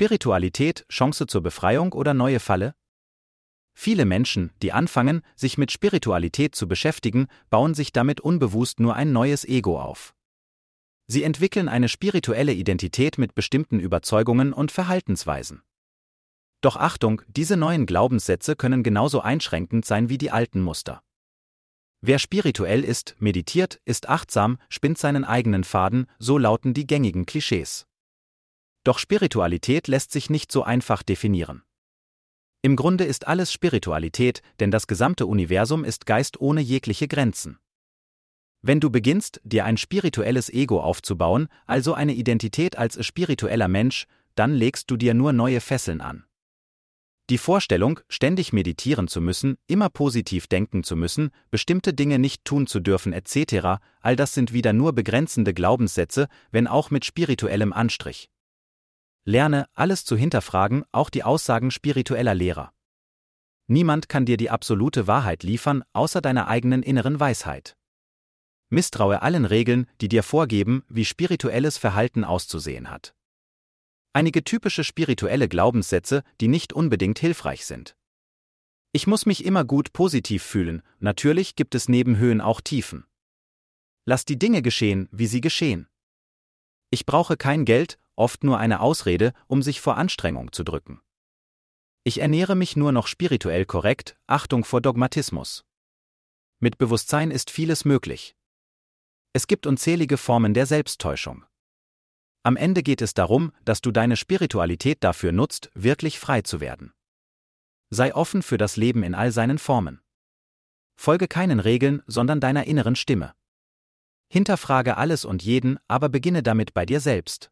Spiritualität Chance zur Befreiung oder neue Falle? Viele Menschen, die anfangen, sich mit Spiritualität zu beschäftigen, bauen sich damit unbewusst nur ein neues Ego auf. Sie entwickeln eine spirituelle Identität mit bestimmten Überzeugungen und Verhaltensweisen. Doch Achtung, diese neuen Glaubenssätze können genauso einschränkend sein wie die alten Muster. Wer spirituell ist, meditiert, ist achtsam, spinnt seinen eigenen Faden, so lauten die gängigen Klischees. Doch Spiritualität lässt sich nicht so einfach definieren. Im Grunde ist alles Spiritualität, denn das gesamte Universum ist Geist ohne jegliche Grenzen. Wenn du beginnst, dir ein spirituelles Ego aufzubauen, also eine Identität als spiritueller Mensch, dann legst du dir nur neue Fesseln an. Die Vorstellung, ständig meditieren zu müssen, immer positiv denken zu müssen, bestimmte Dinge nicht tun zu dürfen etc., all das sind wieder nur begrenzende Glaubenssätze, wenn auch mit spirituellem Anstrich. Lerne, alles zu hinterfragen, auch die Aussagen spiritueller Lehrer. Niemand kann dir die absolute Wahrheit liefern, außer deiner eigenen inneren Weisheit. Misstraue allen Regeln, die dir vorgeben, wie spirituelles Verhalten auszusehen hat. Einige typische spirituelle Glaubenssätze, die nicht unbedingt hilfreich sind. Ich muss mich immer gut positiv fühlen, natürlich gibt es neben Höhen auch Tiefen. Lass die Dinge geschehen, wie sie geschehen. Ich brauche kein Geld, oft nur eine Ausrede, um sich vor Anstrengung zu drücken. Ich ernähre mich nur noch spirituell korrekt, Achtung vor Dogmatismus. Mit Bewusstsein ist vieles möglich. Es gibt unzählige Formen der Selbsttäuschung. Am Ende geht es darum, dass du deine Spiritualität dafür nutzt, wirklich frei zu werden. Sei offen für das Leben in all seinen Formen. Folge keinen Regeln, sondern deiner inneren Stimme. Hinterfrage alles und jeden, aber beginne damit bei dir selbst.